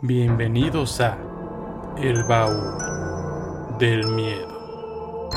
Bienvenidos a El Baúl del Miedo.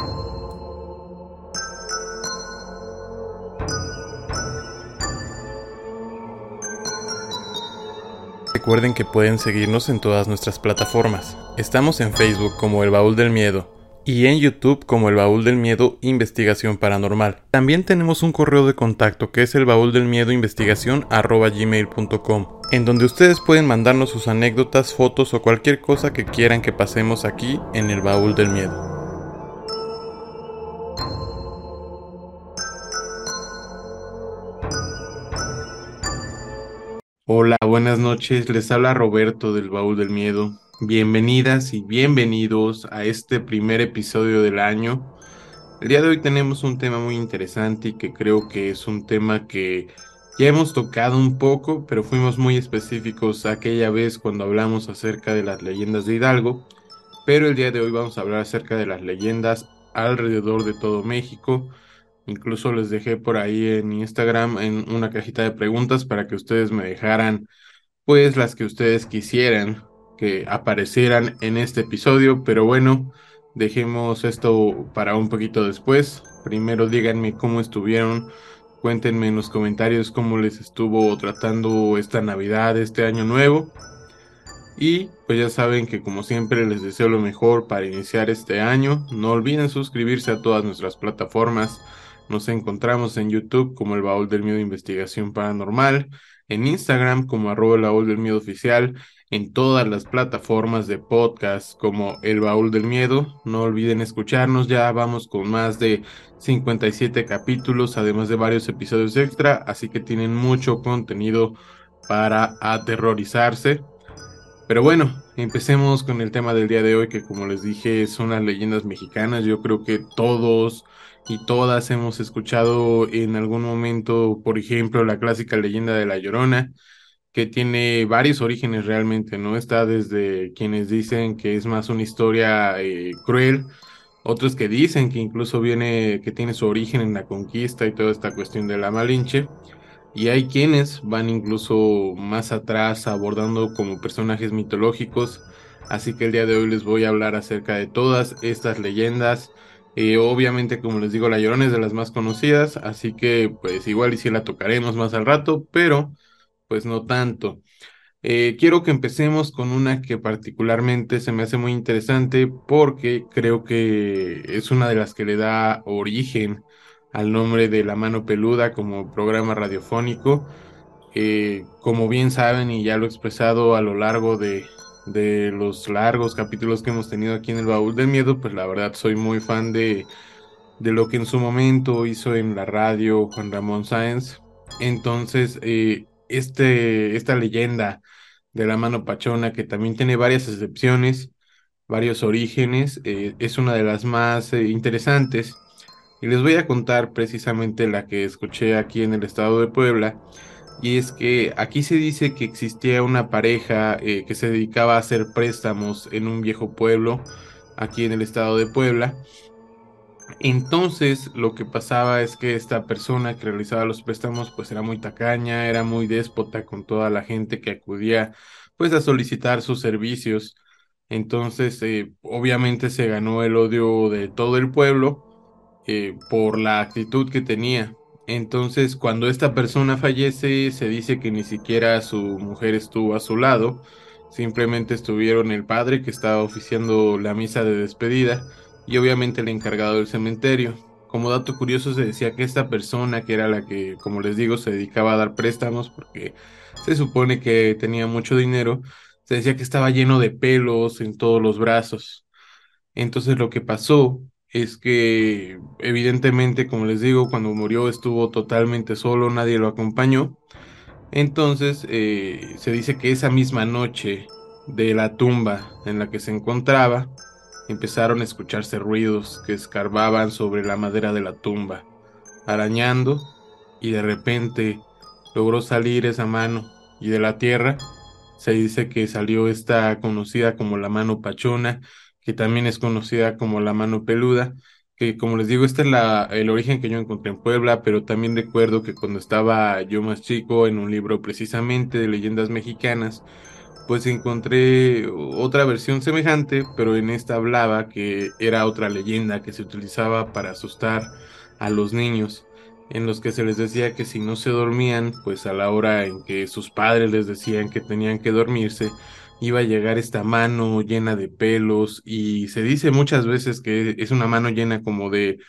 Recuerden que pueden seguirnos en todas nuestras plataformas. Estamos en Facebook como El Baúl del Miedo y en YouTube como El Baúl del Miedo Investigación Paranormal. También tenemos un correo de contacto que es el baúl del miedo investigación gmail.com en donde ustedes pueden mandarnos sus anécdotas, fotos o cualquier cosa que quieran que pasemos aquí en el baúl del miedo. Hola, buenas noches, les habla Roberto del baúl del miedo. Bienvenidas y bienvenidos a este primer episodio del año. El día de hoy tenemos un tema muy interesante y que creo que es un tema que ya hemos tocado un poco, pero fuimos muy específicos aquella vez cuando hablamos acerca de las leyendas de Hidalgo. Pero el día de hoy vamos a hablar acerca de las leyendas alrededor de todo México. Incluso les dejé por ahí en Instagram en una cajita de preguntas para que ustedes me dejaran pues las que ustedes quisieran que aparecieran en este episodio. Pero bueno, dejemos esto para un poquito después. Primero díganme cómo estuvieron Cuéntenme en los comentarios cómo les estuvo tratando esta Navidad, este año nuevo. Y pues ya saben que como siempre les deseo lo mejor para iniciar este año. No olviden suscribirse a todas nuestras plataformas. Nos encontramos en YouTube como el Baúl del Miedo Investigación Paranormal, en Instagram como arroba el Baúl del Miedo Oficial en todas las plataformas de podcast como El Baúl del Miedo. No olviden escucharnos, ya vamos con más de 57 capítulos, además de varios episodios extra, así que tienen mucho contenido para aterrorizarse. Pero bueno, empecemos con el tema del día de hoy, que como les dije son las leyendas mexicanas. Yo creo que todos y todas hemos escuchado en algún momento, por ejemplo, la clásica leyenda de La Llorona que tiene varios orígenes realmente, ¿no? Está desde quienes dicen que es más una historia eh, cruel, otros que dicen que incluso viene, que tiene su origen en la conquista y toda esta cuestión de la Malinche, y hay quienes van incluso más atrás abordando como personajes mitológicos, así que el día de hoy les voy a hablar acerca de todas estas leyendas. Eh, obviamente, como les digo, La Llorona es de las más conocidas, así que pues igual y si la tocaremos más al rato, pero pues no tanto. Eh, quiero que empecemos con una que particularmente se me hace muy interesante porque creo que es una de las que le da origen al nombre de La Mano Peluda como programa radiofónico. Eh, como bien saben y ya lo he expresado a lo largo de, de los largos capítulos que hemos tenido aquí en el Baúl del Miedo, pues la verdad soy muy fan de, de lo que en su momento hizo en la radio Juan Ramón Sáenz. Entonces, eh, este, esta leyenda de la mano pachona, que también tiene varias excepciones, varios orígenes, eh, es una de las más eh, interesantes. Y les voy a contar precisamente la que escuché aquí en el estado de Puebla. Y es que aquí se dice que existía una pareja eh, que se dedicaba a hacer préstamos en un viejo pueblo aquí en el estado de Puebla entonces lo que pasaba es que esta persona que realizaba los préstamos pues era muy tacaña, era muy déspota con toda la gente que acudía pues a solicitar sus servicios. Entonces eh, obviamente se ganó el odio de todo el pueblo eh, por la actitud que tenía. Entonces cuando esta persona fallece se dice que ni siquiera su mujer estuvo a su lado, simplemente estuvieron el padre que estaba oficiando la misa de despedida y obviamente el encargado del cementerio. Como dato curioso se decía que esta persona, que era la que, como les digo, se dedicaba a dar préstamos porque se supone que tenía mucho dinero, se decía que estaba lleno de pelos en todos los brazos. Entonces lo que pasó es que evidentemente, como les digo, cuando murió estuvo totalmente solo, nadie lo acompañó. Entonces eh, se dice que esa misma noche de la tumba en la que se encontraba, empezaron a escucharse ruidos que escarbaban sobre la madera de la tumba, arañando, y de repente logró salir esa mano, y de la tierra se dice que salió esta conocida como la mano pachona, que también es conocida como la mano peluda, que como les digo, este es la, el origen que yo encontré en Puebla, pero también recuerdo que cuando estaba yo más chico en un libro precisamente de leyendas mexicanas, pues encontré otra versión semejante, pero en esta hablaba que era otra leyenda que se utilizaba para asustar a los niños, en los que se les decía que si no se dormían, pues a la hora en que sus padres les decían que tenían que dormirse, iba a llegar esta mano llena de pelos y se dice muchas veces que es una mano llena como de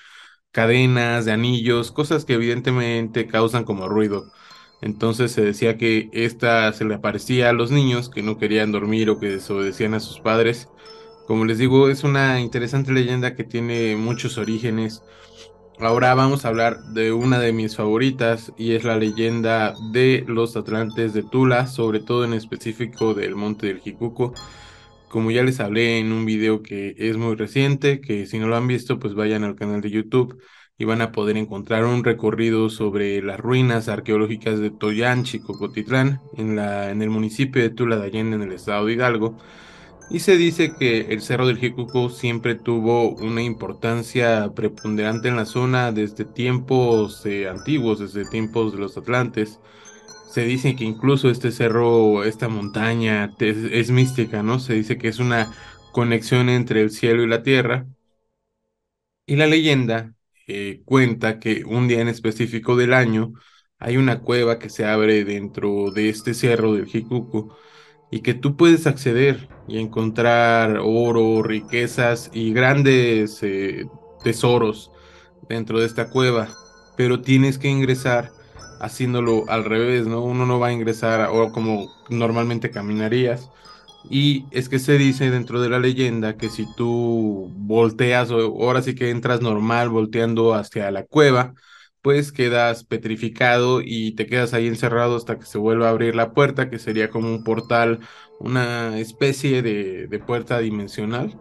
cadenas, de anillos, cosas que evidentemente causan como ruido. Entonces se decía que esta se le aparecía a los niños que no querían dormir o que desobedecían a sus padres. Como les digo, es una interesante leyenda que tiene muchos orígenes. Ahora vamos a hablar de una de mis favoritas y es la leyenda de los Atlantes de Tula, sobre todo en específico del Monte del Jicuco. Como ya les hablé en un video que es muy reciente, que si no lo han visto, pues vayan al canal de YouTube y van a poder encontrar un recorrido sobre las ruinas arqueológicas de Toyán, Chicocotitlán, en, la, en el municipio de Tula de Allende, en el estado de Hidalgo. Y se dice que el Cerro del Jicuco siempre tuvo una importancia preponderante en la zona desde tiempos eh, antiguos, desde tiempos de los Atlantes. Se dice que incluso este cerro, esta montaña es mística, ¿no? Se dice que es una conexión entre el cielo y la tierra. Y la leyenda eh, cuenta que un día en específico del año hay una cueva que se abre dentro de este cerro del Jicuco y que tú puedes acceder y encontrar oro, riquezas y grandes eh, tesoros dentro de esta cueva, pero tienes que ingresar haciéndolo al revés, ¿no? Uno no va a ingresar o como normalmente caminarías, y es que se dice dentro de la leyenda que si tú volteas o ahora sí que entras normal volteando hacia la cueva, pues quedas petrificado y te quedas ahí encerrado hasta que se vuelva a abrir la puerta, que sería como un portal, una especie de, de puerta dimensional.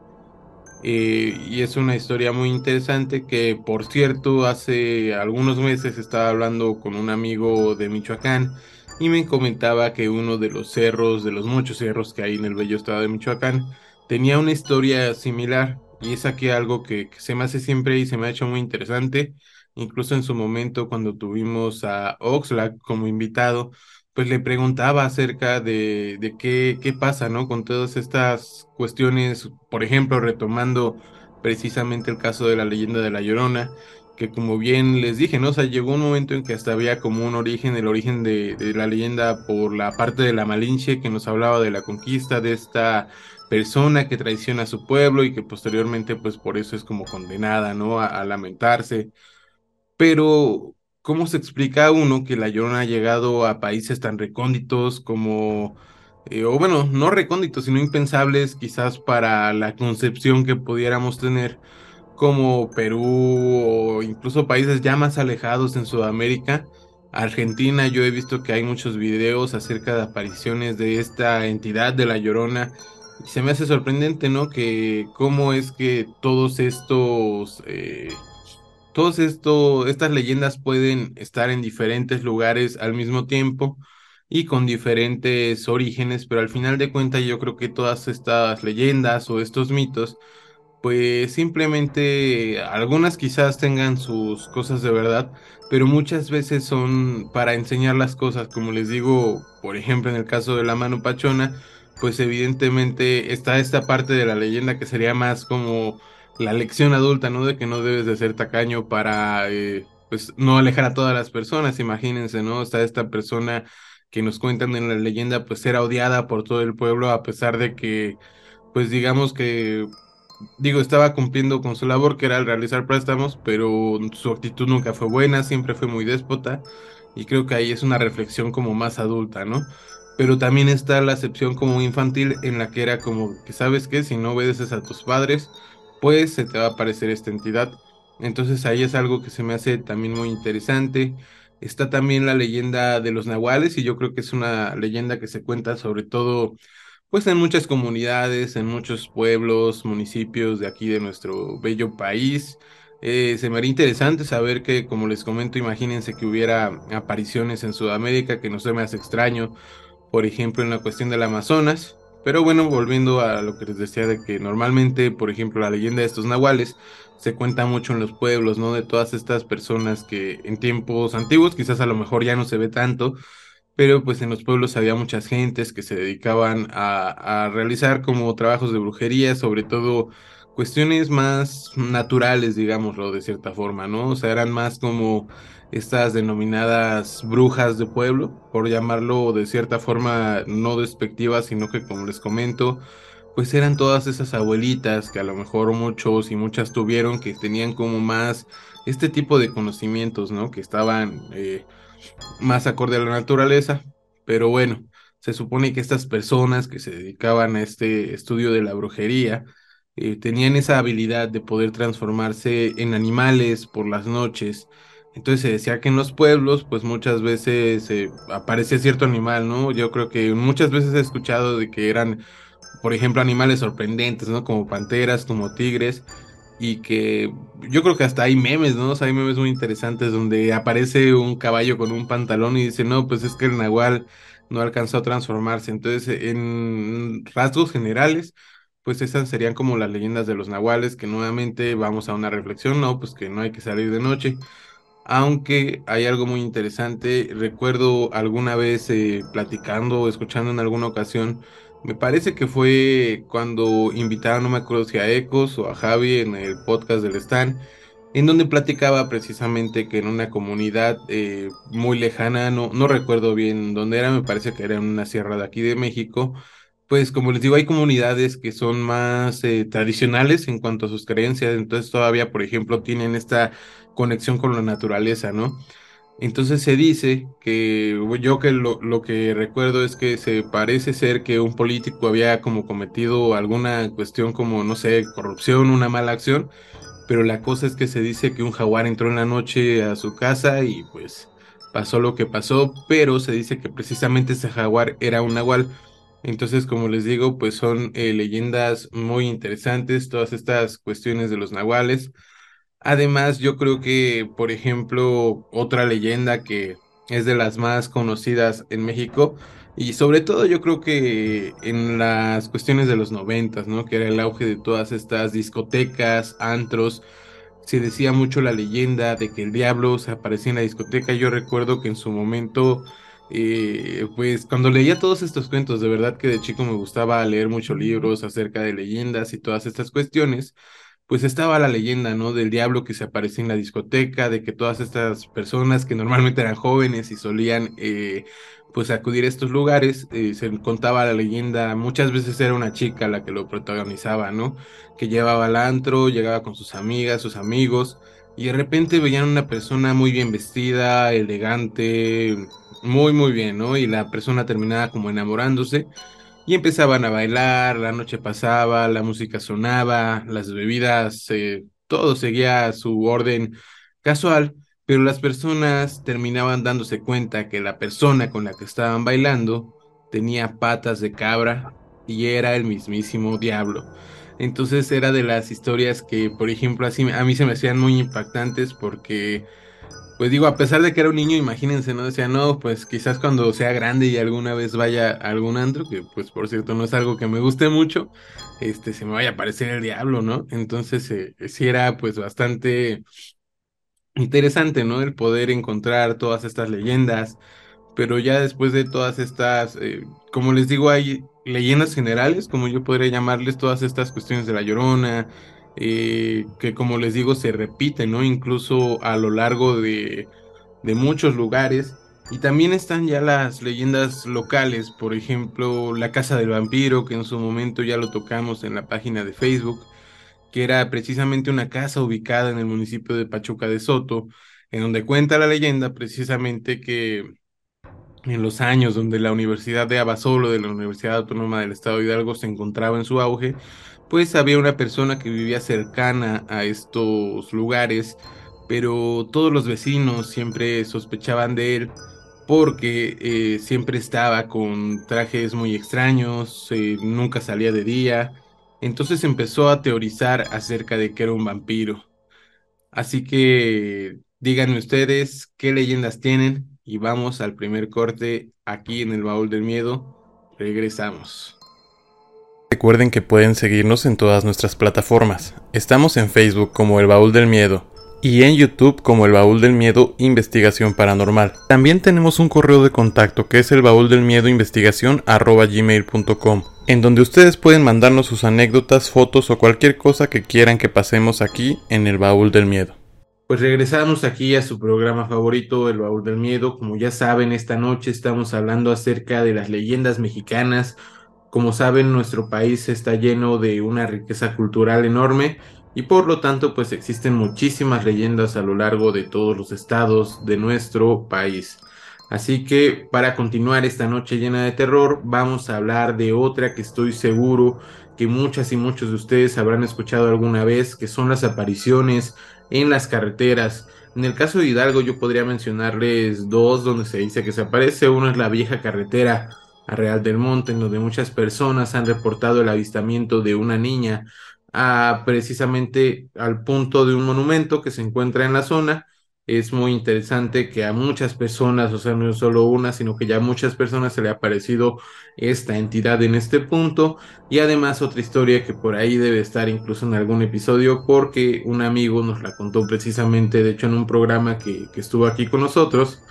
Eh, y es una historia muy interesante que, por cierto, hace algunos meses estaba hablando con un amigo de Michoacán y me comentaba que uno de los cerros, de los muchos cerros que hay en el bello estado de Michoacán, tenía una historia similar y es aquí algo que, se me hace siempre y se me ha hecho muy interesante. Incluso en su momento cuando tuvimos a Oxlack como invitado, pues le preguntaba acerca de, de qué, qué pasa, ¿no? Con todas estas cuestiones, por ejemplo, retomando precisamente el caso de la leyenda de La Llorona, que como bien les dije, ¿no? O sea, llegó un momento en que hasta había como un origen, el origen de, la leyenda por la parte de la Malinche que nos hablaba de la conquista de esta persona que traiciona a su pueblo y que posteriormente pues por eso es como condenada, ¿no? A, lamentarse. Pero, ¿cómo se explica a uno que la Llorona ha llegado a países tan recónditos como... Eh, o bueno, no recónditos, sino impensables quizás para la concepción que pudiéramos tener como Perú o incluso países ya más alejados en Sudamérica. Argentina, yo he visto que hay muchos videos acerca de apariciones de esta entidad de la Llorona. Y se me hace sorprendente, ¿no? Que cómo es que todos estos, eh, todos estos, estas leyendas pueden estar en diferentes lugares al mismo tiempo y con diferentes orígenes, pero al final de cuentas yo creo que todas estas leyendas o estos mitos pues simplemente algunas quizás tengan sus cosas de verdad, pero muchas veces son para enseñar las cosas, como les digo, por ejemplo en el caso de la mano pachona, pues evidentemente está esta parte de la leyenda que sería más como la lección adulta, ¿no? De que no debes de ser tacaño para, eh, pues, no alejar a todas las personas, imagínense, ¿no? Está esta persona que nos cuentan en la leyenda, pues era odiada por todo el pueblo a pesar de que, pues digamos que digo, estaba cumpliendo con su labor, que era el realizar préstamos, pero su actitud nunca fue buena, siempre fue muy déspota, y creo que ahí es una reflexión como más adulta, ¿no? Pero también está la acepción como infantil en la que era como que sabes que si no obedeces a tus padres, pues se te va a aparecer esta entidad. Entonces ahí es algo que se me hace también muy interesante. Está también la leyenda de los nahuales y yo creo que es una leyenda que se cuenta sobre todo pues en muchas comunidades, en muchos pueblos, municipios de aquí de nuestro bello país. Eh, se me haría interesante saber que, como les comento, imagínense que hubiera apariciones en Sudamérica, que no se me hace extraño, por ejemplo, en la cuestión del Amazonas. Pero bueno, volviendo a lo que les decía de que normalmente, por ejemplo, la leyenda de estos nahuales se cuenta mucho en los pueblos, ¿no? De todas estas personas que en tiempos antiguos, quizás a lo mejor ya no se ve tanto, pero pues en los pueblos había muchas gentes que se dedicaban a, realizar como trabajos de brujería, sobre todo cuestiones más naturales, digámoslo de cierta forma, ¿no? O sea, eran más como estas denominadas brujas de pueblo, por llamarlo de cierta forma no despectiva, sino que como les comento, pues eran todas esas abuelitas que a lo mejor muchos y muchas tuvieron que tenían como más este tipo de conocimientos, ¿no? Que estaban eh, más acorde a la naturaleza, pero bueno, se supone que estas personas que se dedicaban a este estudio de la brujería, eh, tenían esa habilidad de poder transformarse en animales por las noches. Entonces se decía que en los pueblos, pues muchas veces eh, aparecía cierto animal, ¿no? Yo creo que muchas veces he escuchado de que eran, por ejemplo, animales sorprendentes, ¿no? Como panteras, como tigres, y que yo creo que hasta hay memes, ¿no? O sea, hay memes muy interesantes donde aparece un caballo con un pantalón y dice, no, pues es que el nahual no alcanzó a transformarse. Entonces, en rasgos generales, pues esas serían como las leyendas de los nahuales, que nuevamente vamos a una reflexión, no, pues que no hay que salir de noche. Aunque hay algo muy interesante, recuerdo alguna vez eh, platicando o escuchando en alguna ocasión, me parece que fue cuando invitaron, no me acuerdo si a Ecos o a Javi en el podcast del Stan, en donde platicaba precisamente que en una comunidad eh, muy lejana, no, no recuerdo bien dónde era, me parece que era en una sierra de aquí de México, pues como les digo, hay comunidades que son más eh, tradicionales en cuanto a sus creencias, entonces todavía, por ejemplo, tienen esta conexión con la naturaleza, ¿no? Entonces se dice que yo que lo, que recuerdo es que se parece ser que un político había como cometido alguna cuestión como, no sé, corrupción, una mala acción, pero la cosa es que se dice que un jaguar entró en la noche a su casa y pues pasó lo que pasó, pero se dice que precisamente ese jaguar era un nahual entonces, como les digo, pues son eh, leyendas muy interesantes, todas estas cuestiones de los nahuales. Además, yo creo que, por ejemplo, otra leyenda que es de las más conocidas en México, y sobre todo yo creo que en las cuestiones de los noventas, ¿no? Que era el auge de todas estas discotecas, antros, se decía mucho la leyenda de que el diablo se aparecía en la discoteca. Yo recuerdo que en su momento eh, pues cuando leía todos estos cuentos, de verdad que de chico me gustaba leer muchos libros acerca de leyendas y todas estas cuestiones, pues estaba la leyenda, ¿no? Del diablo que se aparecía en la discoteca, de que todas estas personas que normalmente eran jóvenes y solían, eh, pues acudir a estos lugares, eh, se contaba la leyenda, muchas veces era una chica la que lo protagonizaba, ¿no? Que llevaba al antro, llegaba con sus amigas, sus amigos, y de repente veían una persona muy bien vestida, elegante, muy, muy bien, ¿no? Y la persona terminaba como enamorándose y empezaban a bailar, la noche pasaba, la música sonaba, las bebidas, eh, todo seguía su orden casual, pero las personas terminaban dándose cuenta que la persona con la que estaban bailando tenía patas de cabra y era el mismísimo diablo. Entonces era de las historias que, por ejemplo, a mí se me hacían muy impactantes porque pues digo, a pesar de que era un niño, imagínense, ¿no? Decía, no, pues quizás cuando sea grande y alguna vez vaya a algún antro, que pues por cierto no es algo que me guste mucho, este, se me vaya a aparecer el diablo, ¿no? Entonces, eh, sí era pues bastante interesante, ¿no? El poder encontrar todas estas leyendas, pero ya después de todas estas, eh, como les digo, hay leyendas generales, como yo podría llamarles, todas estas cuestiones de la llorona, eh, que como les digo se repite, ¿no? Incluso a lo largo de, de muchos lugares. Y también están ya las leyendas locales, por ejemplo, la Casa del Vampiro, que en su momento ya lo tocamos en la página de Facebook, que era precisamente una casa ubicada en el municipio de Pachuca de Soto, en donde cuenta la leyenda precisamente que en los años donde la Universidad de Abasolo, de la Universidad Autónoma del Estado de Hidalgo, se encontraba en su auge, pues había una persona que vivía cercana a estos lugares, pero todos los vecinos siempre sospechaban de él porque eh, siempre estaba con trajes muy extraños, eh, nunca salía de día, entonces empezó a teorizar acerca de que era un vampiro. Así que díganme ustedes qué leyendas tienen y vamos al primer corte aquí en el baúl del miedo. Regresamos. Recuerden que pueden seguirnos en todas nuestras plataformas. Estamos en Facebook como El Baúl del Miedo, y en YouTube como el baúl del miedo investigación paranormal. También tenemos un correo de contacto que es el baúl del miedo investigación gmail.com en donde ustedes pueden mandarnos sus anécdotas, fotos o cualquier cosa que quieran que pasemos aquí en el baúl del miedo. Pues regresamos aquí a su programa favorito, El Baúl del Miedo. Como ya saben, esta noche estamos hablando acerca de las leyendas mexicanas. Como saben, nuestro país está lleno de una riqueza cultural enorme y por lo tanto pues existen muchísimas leyendas a lo largo de todos los estados de nuestro país. Así que para continuar esta noche llena de terror vamos a hablar de otra que estoy seguro que muchas y muchos de ustedes habrán escuchado alguna vez, que son las apariciones en las carreteras. En el caso de Hidalgo yo podría mencionarles dos donde se dice que se aparece. Uno es la vieja carretera a Real del Monte, en donde muchas personas han reportado el avistamiento de una niña a, precisamente al punto de un monumento que se encuentra en la zona. Es muy interesante que a muchas personas, o sea, no solo una, sino que ya a muchas personas se le ha aparecido esta entidad en este punto. Y además otra historia que por ahí debe estar incluso en algún episodio, porque un amigo nos la contó precisamente, de hecho, en un programa que, que estuvo aquí con nosotros.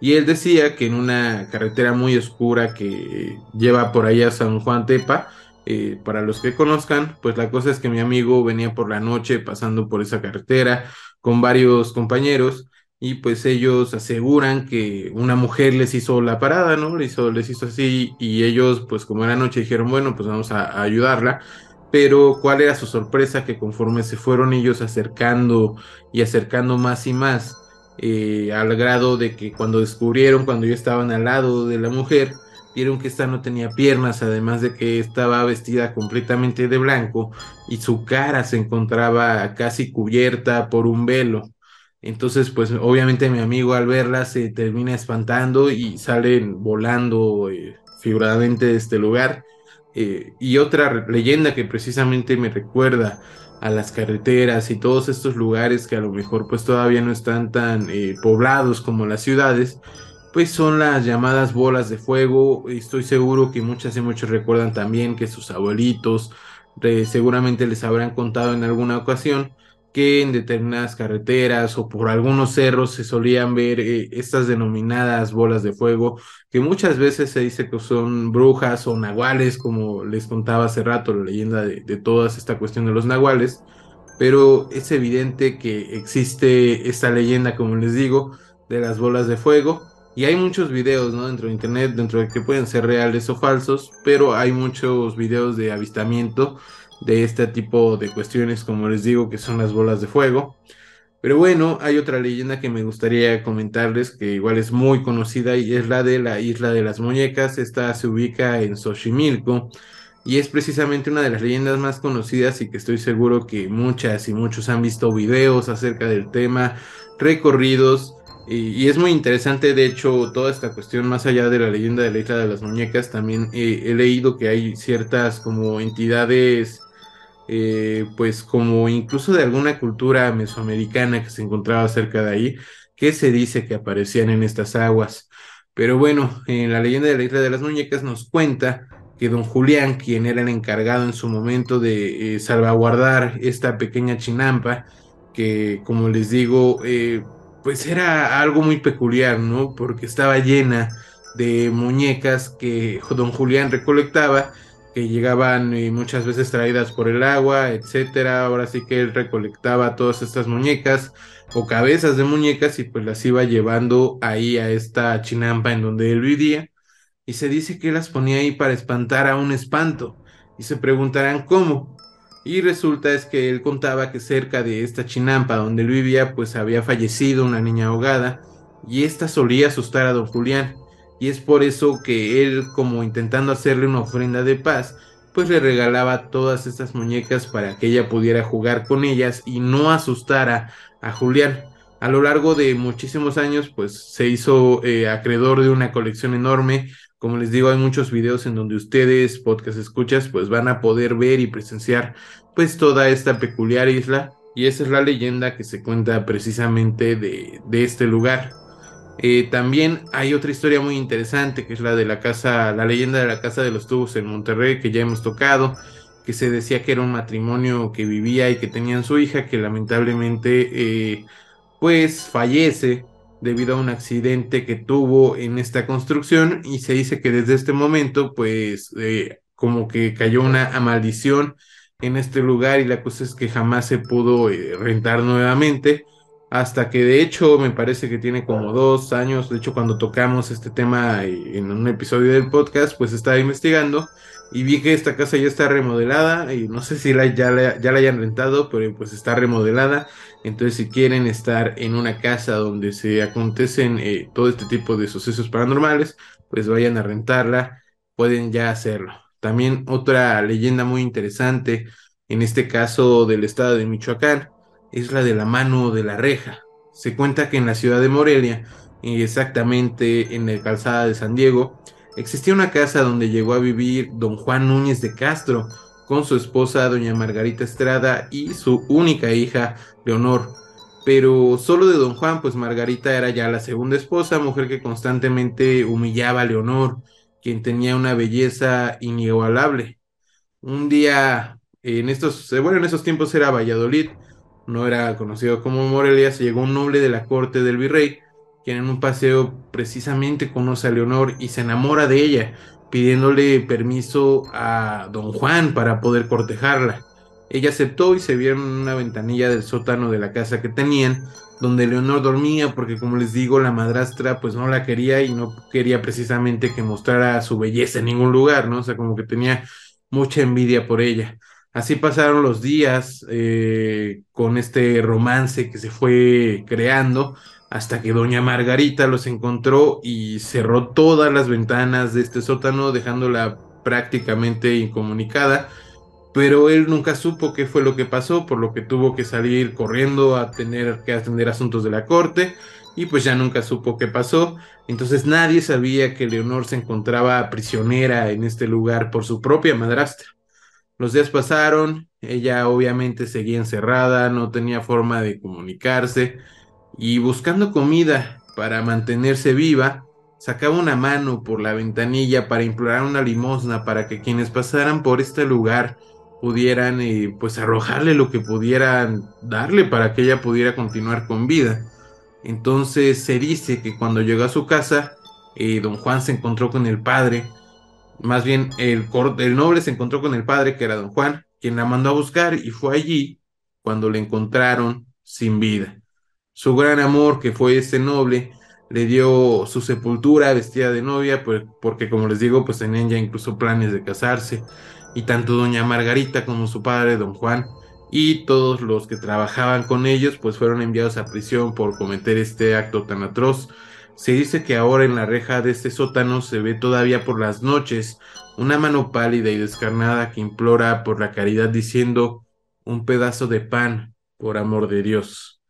Y él decía que en una carretera muy oscura que lleva por ahí a San Juan Tepa, eh, para los que conozcan, pues la cosa es que mi amigo venía por la noche pasando por esa carretera con varios compañeros y pues ellos aseguran que una mujer les hizo la parada, ¿no? Les hizo, les hizo así y ellos pues como era noche dijeron, bueno, pues vamos a, ayudarla. Pero cuál era su sorpresa que conforme se fueron ellos acercando y acercando más y más, eh, al grado de que cuando descubrieron, cuando ya estaban al lado de la mujer, vieron que esta no tenía piernas, además de que estaba vestida completamente de blanco y su cara se encontraba casi cubierta por un velo. Entonces, pues obviamente mi amigo al verla se termina espantando y salen volando eh, figuradamente de este lugar. Eh, y otra leyenda que precisamente me recuerda a las carreteras y todos estos lugares que a lo mejor pues todavía no están tan eh, poblados como las ciudades, pues son las llamadas bolas de fuego. Estoy seguro que muchas y muchos recuerdan también que sus abuelitos seguramente les habrán contado en alguna ocasión que en determinadas carreteras o por algunos cerros se solían ver eh, estas denominadas bolas de fuego, que muchas veces se dice que son brujas o nahuales, como les contaba hace rato la leyenda de, de toda esta cuestión de los nahuales, pero es evidente que existe esta leyenda, como les digo, de las bolas de fuego y hay muchos videos, ¿no? Dentro de internet, dentro de que pueden ser reales o falsos, pero hay muchos videos de avistamiento de este tipo de cuestiones, como les digo, que son las bolas de fuego. Pero bueno, hay otra leyenda que me gustaría comentarles, que igual es muy conocida, y es la de la isla de las muñecas. Esta se ubica en Xochimilco y es precisamente una de las leyendas más conocidas y que estoy seguro que muchas y muchos han visto videos acerca del tema, recorridos y, es muy interesante, de hecho, toda esta cuestión, más allá de la leyenda de la isla de las muñecas, también he leído que hay ciertas como entidades, eh, pues como incluso de alguna cultura mesoamericana que se encontraba cerca de ahí, que se dice que aparecían en estas aguas. Pero bueno, en la leyenda de la isla de las muñecas nos cuenta que don Julián, quien era el encargado en su momento de eh, salvaguardar esta pequeña chinampa, que como les digo, eh, pues era algo muy peculiar, ¿no? Porque estaba llena de muñecas que don Julián recolectaba, que llegaban eh, muchas veces traídas por el agua, etcétera. Ahora sí que él recolectaba todas estas muñecas o cabezas de muñecas y pues las iba llevando ahí a esta chinampa en donde él vivía. Y se dice que las ponía ahí para espantar a un espanto. Y se preguntarán cómo. Y resulta es que él contaba que cerca de esta chinampa donde él vivía, pues había fallecido una niña ahogada y esta solía asustar a don Julián. Y es por eso que él, como intentando hacerle una ofrenda de paz, pues le regalaba todas estas muñecas para que ella pudiera jugar con ellas y no asustara a Julián. A lo largo de muchísimos años, pues se hizo eh, acreedor de una colección enorme como les digo, hay muchos videos en donde ustedes, podcast escuchas, pues van a poder ver y presenciar pues toda esta peculiar isla. Y esa es la leyenda que se cuenta precisamente de, este lugar. Eh, también hay otra historia muy interesante que es la de la casa, la leyenda de la casa de los tubos en Monterrey que ya hemos tocado, que se decía que era un matrimonio que vivía y que tenían su hija que lamentablemente eh, pues fallece debido a un accidente que tuvo en esta construcción. Y se dice que desde este momento pues eh, como que cayó una maldición en este lugar y la cosa es que jamás se pudo eh, rentar nuevamente hasta que de hecho me parece que tiene como dos años, de hecho cuando tocamos este tema en un episodio del podcast pues estaba investigando y vi que esta casa ya está remodelada y no sé si la, ya, la, ya la hayan rentado, pero pues está remodelada. Entonces si quieren estar en una casa donde se acontecen eh, todo este tipo de sucesos paranormales, pues vayan a rentarla, pueden ya hacerlo. También otra leyenda muy interesante, en este caso del estado de Michoacán, es la de la mano de la reja. Se cuenta que en la ciudad de Morelia, exactamente en la calzada de San Diego, existía una casa donde llegó a vivir don Juan Núñez de Castro con su esposa doña Margarita Estrada y su única hija Leonor. Pero solo de don Juan, pues Margarita era ya la segunda esposa, mujer que constantemente humillaba a Leonor, quien tenía una belleza inigualable. Un día, en estos, bueno, en esos tiempos era Valladolid, no era conocido como Morelia, se llegó un noble de la corte del virrey quien en un paseo precisamente conoce a Leonor y se enamora de ella, pidiéndole permiso a don Juan para poder cortejarla. Ella aceptó y se vieron en una ventanilla del sótano de la casa que tenían, donde Leonor dormía, porque como les digo, la madrastra pues no la quería y no quería precisamente que mostrara su belleza en ningún lugar, ¿no? O sea, como que tenía mucha envidia por ella. Así pasaron los días eh, con este romance que se fue creando hasta que doña Margarita los encontró y cerró todas las ventanas de este sótano dejándola prácticamente incomunicada, pero él nunca supo qué fue lo que pasó, por lo que tuvo que salir corriendo a tener que atender asuntos de la corte y pues ya nunca supo qué pasó, entonces nadie sabía que Leonor se encontraba prisionera en este lugar por su propia madrastra. Los días pasaron, ella obviamente seguía encerrada, no tenía forma de comunicarse, y buscando comida para mantenerse viva, sacaba una mano por la ventanilla para implorar una limosna para que quienes pasaran por este lugar pudieran eh, pues arrojarle lo que pudieran darle para que ella pudiera continuar con vida. Entonces se dice que cuando llegó a su casa, eh, don Juan se encontró con el padre, más bien el, el noble se encontró con el padre que era don Juan, quien la mandó a buscar y fue allí cuando le encontraron sin vida. Su gran amor, que fue este noble, le dio su sepultura vestida de novia, pues, porque como les digo, pues tenían ya incluso planes de casarse. Y tanto doña Margarita como su padre, don Juan, y todos los que trabajaban con ellos, pues fueron enviados a prisión por cometer este acto tan atroz. Se dice que ahora en la reja de este sótano se ve todavía por las noches una mano pálida y descarnada que implora por la caridad diciendo un pedazo de pan por amor de Dios.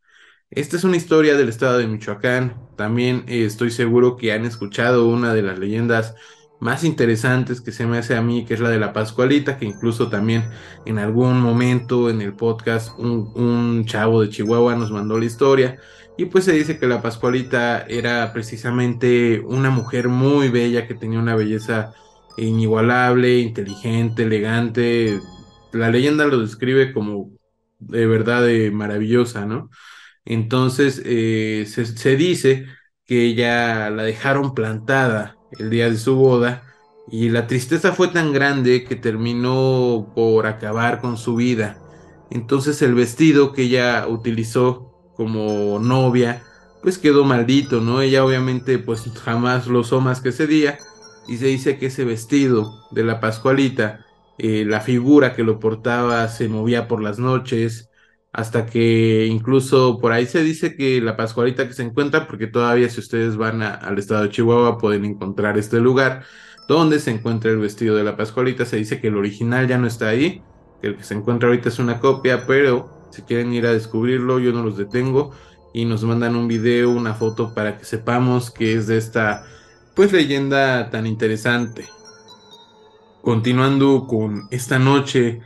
Esta es una historia del estado de Michoacán. También eh, estoy seguro que han escuchado una de las leyendas más interesantes que se me hace a mí, que es la de la Pascualita, que incluso también en algún momento en el podcast un, un chavo de Chihuahua nos mandó la historia. Y pues se dice que la Pascualita era precisamente una mujer muy bella, que tenía una belleza inigualable, inteligente, elegante. La leyenda lo describe como de verdad de maravillosa, ¿no? Entonces eh, se, dice que ella la dejaron plantada el día de su boda y la tristeza fue tan grande que terminó por acabar con su vida. Entonces el vestido que ella utilizó como novia pues quedó maldito, ¿no? Ella obviamente pues jamás lo usó más que ese día y se dice que ese vestido de la Pascualita, eh, la figura que lo portaba se movía por las noches, hasta que incluso por ahí se dice que la Pascualita que se encuentra, porque todavía si ustedes van al estado de Chihuahua pueden encontrar este lugar donde se encuentra el vestido de la Pascualita, se dice que el original ya no está ahí, que el que se encuentra ahorita es una copia, pero si quieren ir a descubrirlo yo no los detengo y nos mandan un video, una foto para que sepamos que es de esta pues leyenda tan interesante. Continuando con esta noche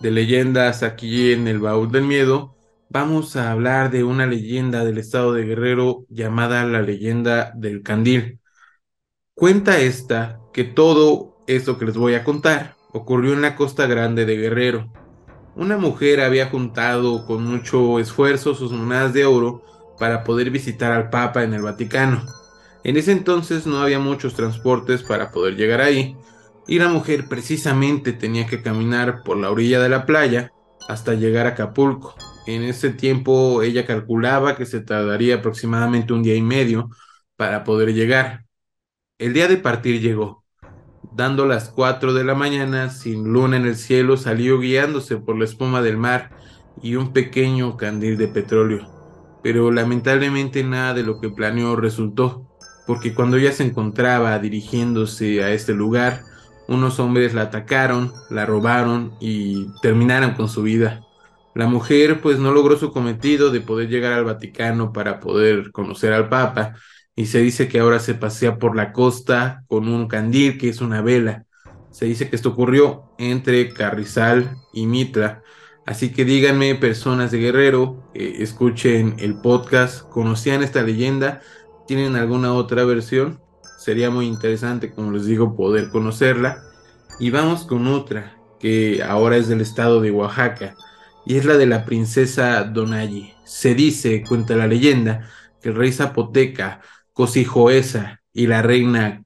de leyendas aquí en el Baúl del Miedo, vamos a hablar de una leyenda del estado de Guerrero llamada la leyenda del Candil. Cuenta esta que todo esto que les voy a contar ocurrió en la costa grande de Guerrero. Una mujer había juntado con mucho esfuerzo sus monedas de oro para poder visitar al Papa en el Vaticano. En ese entonces no había muchos transportes para poder llegar ahí, y la mujer precisamente tenía que caminar por la orilla de la playa hasta llegar a Acapulco. En ese tiempo ella calculaba que se tardaría aproximadamente un día y medio para poder llegar. El día de partir llegó. Dando las cuatro de la mañana, sin luna en el cielo, salió guiándose por la espuma del mar y un pequeño candil de petróleo. Pero lamentablemente nada de lo que planeó resultó, porque cuando ella se encontraba dirigiéndose a este lugar, unos hombres la atacaron, la robaron y terminaron con su vida. La mujer pues no logró su cometido de poder llegar al Vaticano para poder conocer al Papa y se dice que ahora se pasea por la costa con un candil que es una vela. Se dice que esto ocurrió entre Carrizal y Mitra. Así que díganme, personas de Guerrero, escuchen el podcast, ¿conocían esta leyenda? ¿Tienen alguna otra versión? Sería muy interesante, como les digo, poder conocerla. Y vamos con otra, que ahora es del estado de Oaxaca, y es la de la princesa Donayi. Se dice, cuenta la leyenda, que el rey Zapoteca, Cosijoesa y la reina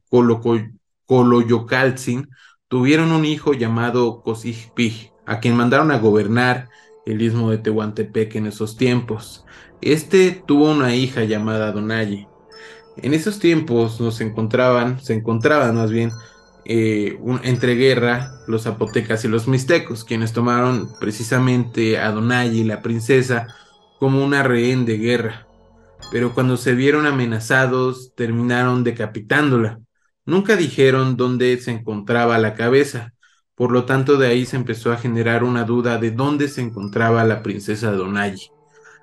Coloyocaltzin tuvieron un hijo llamado Cosijpij, a quien mandaron a gobernar el istmo de Tehuantepec en esos tiempos. Este tuvo una hija llamada Donayi, en esos tiempos nos encontraban, se encontraban más bien eh, entre guerra los zapotecas y los mixtecos, quienes tomaron precisamente a Donayi, la princesa, como una rehén de guerra. Pero cuando se vieron amenazados, terminaron decapitándola. Nunca dijeron dónde se encontraba la cabeza, por lo tanto de ahí se empezó a generar una duda de dónde se encontraba la princesa Donayi.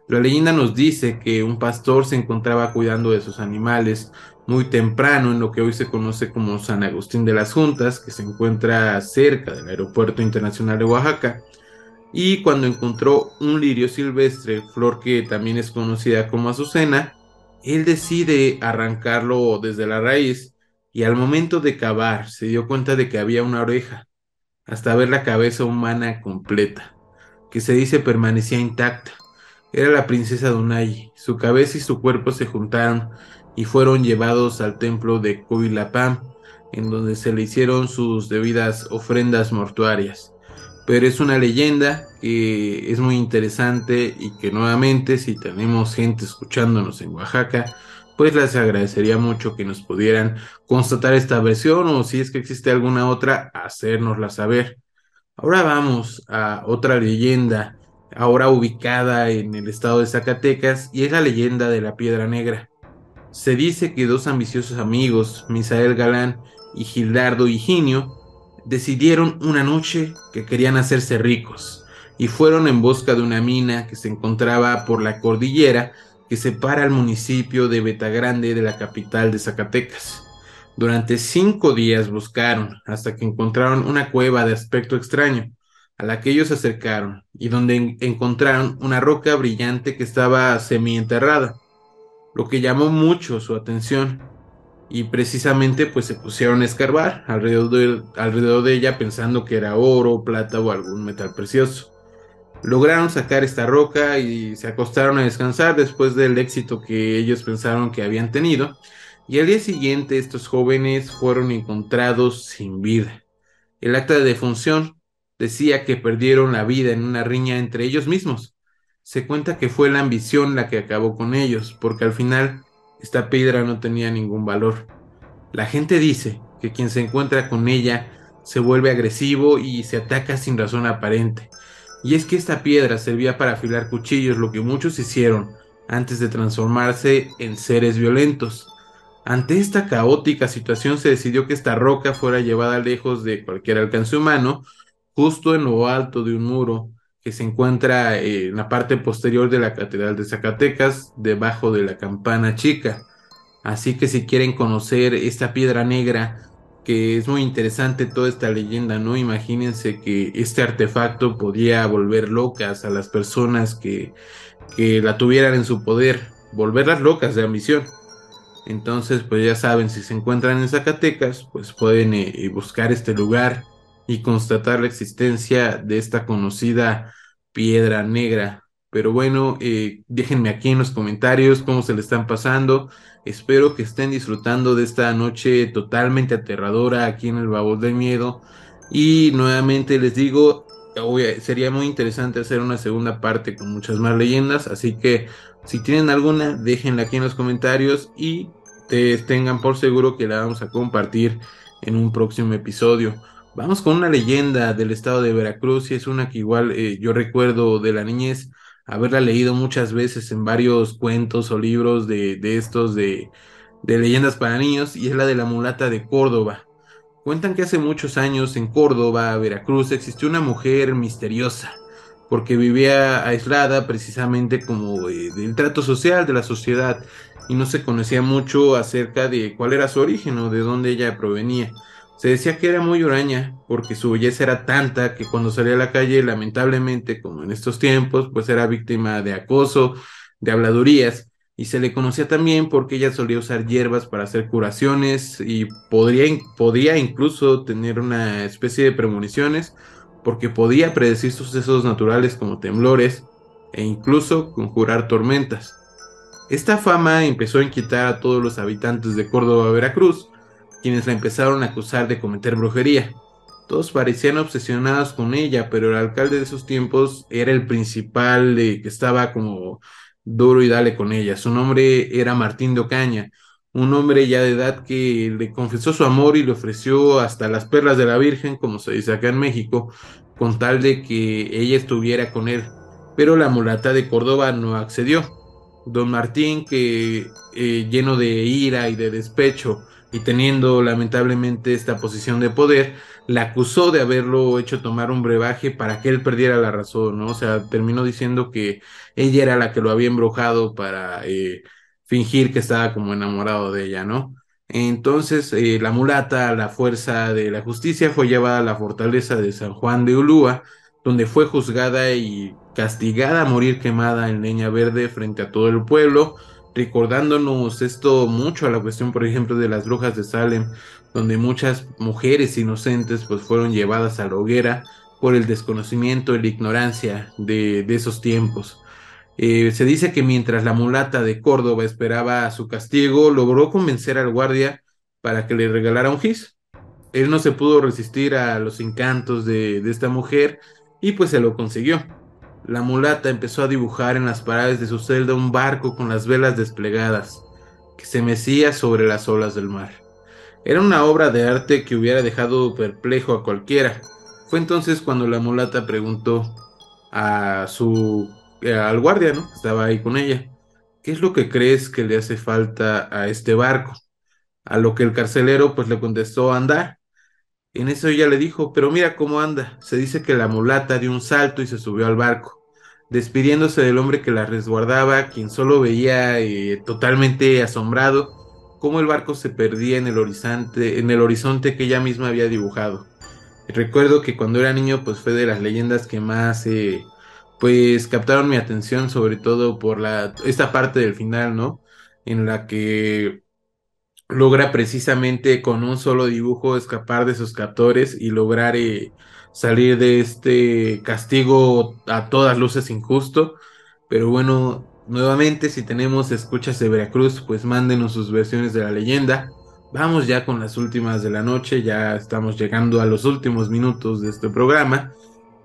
La leyenda nos dice que un pastor se encontraba cuidando de sus animales muy temprano en lo que hoy se conoce como San Agustín de las Juntas, que se encuentra cerca del Aeropuerto Internacional de Oaxaca, y cuando encontró un lirio silvestre, flor que también es conocida como azucena, él decide arrancarlo desde la raíz y al momento de cavar se dio cuenta de que había una oreja, hasta ver la cabeza humana completa, que se dice permanecía intacta era la princesa Donai. Su cabeza y su cuerpo se juntaron y fueron llevados al templo de Coilapam, en donde se le hicieron sus debidas ofrendas mortuarias. Pero es una leyenda que es muy interesante y que nuevamente si tenemos gente escuchándonos en Oaxaca, pues les agradecería mucho que nos pudieran constatar esta versión o si es que existe alguna otra, hacérnosla saber. Ahora vamos a otra leyenda ahora ubicada en el estado de Zacatecas, y es la leyenda de la Piedra Negra. Se dice que dos ambiciosos amigos, Misael Galán y Gildardo Higinio, decidieron una noche que querían hacerse ricos y fueron en busca de una mina que se encontraba por la cordillera que separa el municipio de Betagrande de la capital de Zacatecas. Durante cinco días buscaron hasta que encontraron una cueva de aspecto extraño, a la que ellos se acercaron y donde encontraron una roca brillante que estaba semienterrada, lo que llamó mucho su atención y precisamente pues se pusieron a escarbar alrededor de, alrededor de ella pensando que era oro, plata o algún metal precioso. Lograron sacar esta roca y se acostaron a descansar después del éxito que ellos pensaron que habían tenido y al día siguiente estos jóvenes fueron encontrados sin vida. El acta de defunción decía que perdieron la vida en una riña entre ellos mismos. Se cuenta que fue la ambición la que acabó con ellos, porque al final esta piedra no tenía ningún valor. La gente dice que quien se encuentra con ella se vuelve agresivo y se ataca sin razón aparente. Y es que esta piedra servía para afilar cuchillos, lo que muchos hicieron antes de transformarse en seres violentos. Ante esta caótica situación se decidió que esta roca fuera llevada lejos de cualquier alcance humano justo en lo alto de un muro que se encuentra en la parte posterior de la Catedral de Zacatecas, debajo de la campana chica. Así que si quieren conocer esta piedra negra, que es muy interesante toda esta leyenda, ¿no? Imagínense que este artefacto podía volver locas a las personas que, que la tuvieran en su poder, volverlas locas de ambición. Entonces, pues ya saben, si se encuentran en Zacatecas, pues pueden eh, buscar este lugar y constatar la existencia de esta conocida piedra negra. Pero bueno, eh, déjenme aquí en los comentarios cómo se le están pasando. Espero que estén disfrutando de esta noche totalmente aterradora aquí en el Baúl del Miedo. Y nuevamente les digo, sería muy interesante hacer una segunda parte con muchas más leyendas. Así que si tienen alguna, déjenla aquí en los comentarios y te tengan por seguro que la vamos a compartir en un próximo episodio. Vamos con una leyenda del estado de Veracruz y es una que igual eh, yo recuerdo de la niñez haberla leído muchas veces en varios cuentos o libros de, de estos de, de leyendas para niños y es la de la mulata de Córdoba. Cuentan que hace muchos años en Córdoba, Veracruz, existió una mujer misteriosa porque vivía aislada precisamente como eh, del trato social de la sociedad y no se conocía mucho acerca de cuál era su origen o de dónde ella provenía. Se decía que era muy huraña porque su belleza era tanta que cuando salía a la calle, lamentablemente, como en estos tiempos, pues era víctima de acoso, de habladurías y se le conocía también porque ella solía usar hierbas para hacer curaciones y podría, podía incluso tener una especie de premoniciones porque podía predecir sucesos naturales como temblores e incluso conjurar tormentas. Esta fama empezó a inquietar a todos los habitantes de Córdoba, Veracruz, quienes la empezaron a acusar de cometer brujería. Todos parecían obsesionados con ella, pero el alcalde de esos tiempos era el principal de que estaba como duro y dale con ella. Su nombre era Martín de Ocaña, un hombre ya de edad que le confesó su amor y le ofreció hasta las perlas de la Virgen, como se dice acá en México, con tal de que ella estuviera con él. Pero la mulata de Córdoba no accedió. Don Martín, que eh, lleno de ira y de despecho, y teniendo lamentablemente esta posición de poder, la acusó de haberlo hecho tomar un brebaje para que él perdiera la razón, ¿no? O sea, terminó diciendo que ella era la que lo había embrujado para eh, fingir que estaba como enamorado de ella, ¿no? Entonces, eh, la mulata, la fuerza de la justicia, fue llevada a la fortaleza de San Juan de Ulúa, donde fue juzgada y castigada a morir quemada en leña verde frente a todo el pueblo, recordándonos esto mucho a la cuestión, por ejemplo, de las brujas de Salem, donde muchas mujeres inocentes pues fueron llevadas a la hoguera por el desconocimiento y la ignorancia de, esos tiempos. Eh, se dice que mientras la mulata de Córdoba esperaba su castigo, logró convencer al guardia para que le regalara un gis. Él no se pudo resistir a los encantos de, de esta mujer y pues se lo consiguió. La mulata empezó a dibujar en las paredes de su celda un barco con las velas desplegadas, que se mecía sobre las olas del mar. Era una obra de arte que hubiera dejado perplejo a cualquiera. Fue entonces cuando la mulata preguntó a su eh, al guardia, ¿no? Estaba ahí con ella. ¿Qué es lo que crees que le hace falta a este barco? A lo que el carcelero pues le contestó andar. En eso ella le dijo, pero mira cómo anda. Se dice que la mulata dio un salto y se subió al barco, despidiéndose del hombre que la resguardaba, quien solo veía eh, totalmente asombrado cómo el barco se perdía en el horizonte, en el horizonte que ella misma había dibujado. recuerdo que cuando era niño, pues fue de las leyendas que más eh, pues captaron mi atención, sobre todo por la esta parte del final, ¿no? En la que logra precisamente con un solo dibujo escapar de sus captores y lograr eh, salir de este castigo a todas luces injusto. Pero bueno, nuevamente si tenemos escuchas de Veracruz, pues mándenos sus versiones de la leyenda. Vamos ya con las últimas de la noche, ya estamos llegando a los últimos minutos de este programa.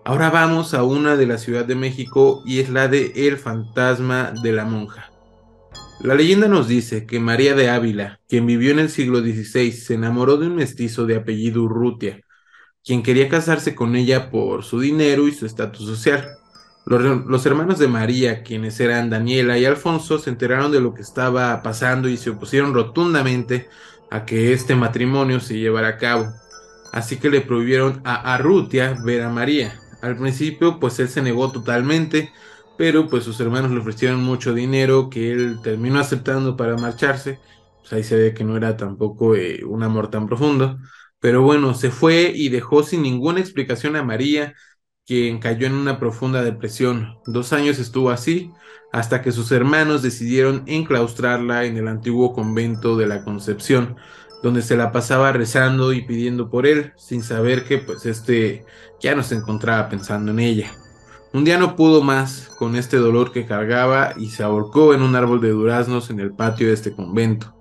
Ahora vamos a una de la Ciudad de México y es la de El fantasma de la monja. La leyenda nos dice que María de Ávila, quien vivió en el siglo XVI, se enamoró de un mestizo de apellido Urrutia, quien quería casarse con ella por su dinero y su estatus social. Los, hermanos de María, quienes eran Daniela y Alfonso, se enteraron de lo que estaba pasando y se opusieron rotundamente a que este matrimonio se llevara a cabo. Así que le prohibieron a Arrutia ver a María. Al principio, pues él se negó totalmente, pero pues sus hermanos le ofrecieron mucho dinero que él terminó aceptando para marcharse. Pues ahí se ve que no era tampoco eh, un amor tan profundo. Pero bueno, se fue y dejó sin ninguna explicación a María, quien cayó en una profunda depresión. Dos años estuvo así, hasta que sus hermanos decidieron enclaustrarla en el antiguo convento de la Concepción, donde se la pasaba rezando y pidiendo por él, sin saber que pues este ya no se encontraba pensando en ella. Un día no pudo más con este dolor que cargaba y se ahorcó en un árbol de duraznos en el patio de este convento.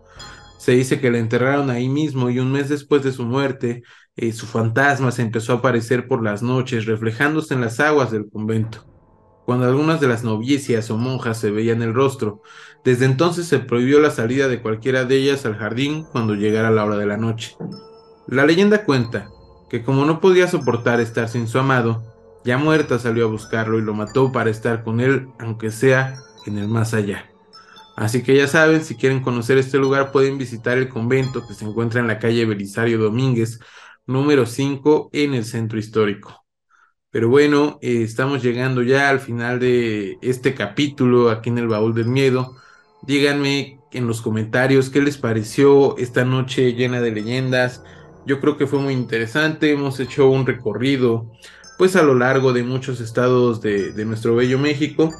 Se dice que la enterraron ahí mismo y un mes después de su muerte, eh, su fantasma se empezó a aparecer por las noches, reflejándose en las aguas del convento. Cuando algunas de las novicias o monjas se veían el rostro, desde entonces se prohibió la salida de cualquiera de ellas al jardín cuando llegara la hora de la noche. La leyenda cuenta que como no podía soportar estar sin su amado, ya muerta salió a buscarlo y lo mató para estar con él, aunque sea en el más allá. Así que ya saben, si quieren conocer este lugar pueden visitar el convento que se encuentra en la calle Belisario Domínguez, número 5, en el centro histórico. Pero bueno, eh, estamos llegando ya al final de este capítulo aquí en el Baúl del Miedo. Díganme en los comentarios qué les pareció esta noche llena de leyendas. Yo creo que fue muy interesante. Hemos hecho un recorrido pues a lo largo de muchos estados de, nuestro bello México.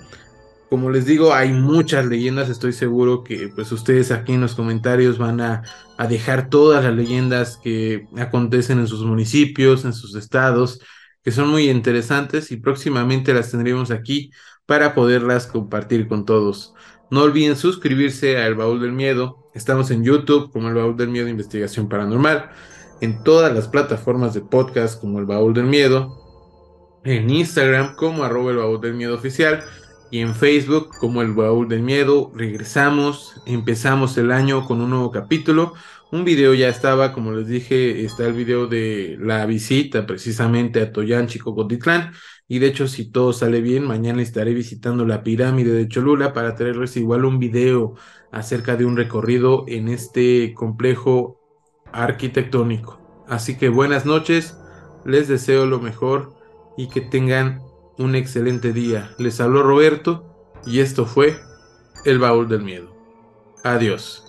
Como les digo, hay muchas leyendas, estoy seguro que pues ustedes aquí en los comentarios van a, a dejar todas las leyendas que acontecen en sus municipios, en sus estados, que son muy interesantes y próximamente las tendremos aquí para poderlas compartir con todos. No olviden suscribirse a El Baúl del Miedo. Estamos en YouTube como El Baúl del Miedo Investigación Paranormal, en todas las plataformas de podcast como El Baúl del Miedo, en Instagram como arroba el baúl del miedo oficial y en Facebook como el baúl del miedo. Regresamos, empezamos el año con un nuevo capítulo. Un video ya estaba, como les dije, está el video de la visita precisamente a Toyan Chicocotitlán. Y de hecho, si todo sale bien, mañana estaré visitando la pirámide de Cholula para traerles igual un video acerca de un recorrido en este complejo arquitectónico. Así que buenas noches, les deseo lo mejor y que tengan un excelente día. Les habló Roberto y esto fue El Baúl del Miedo. Adiós.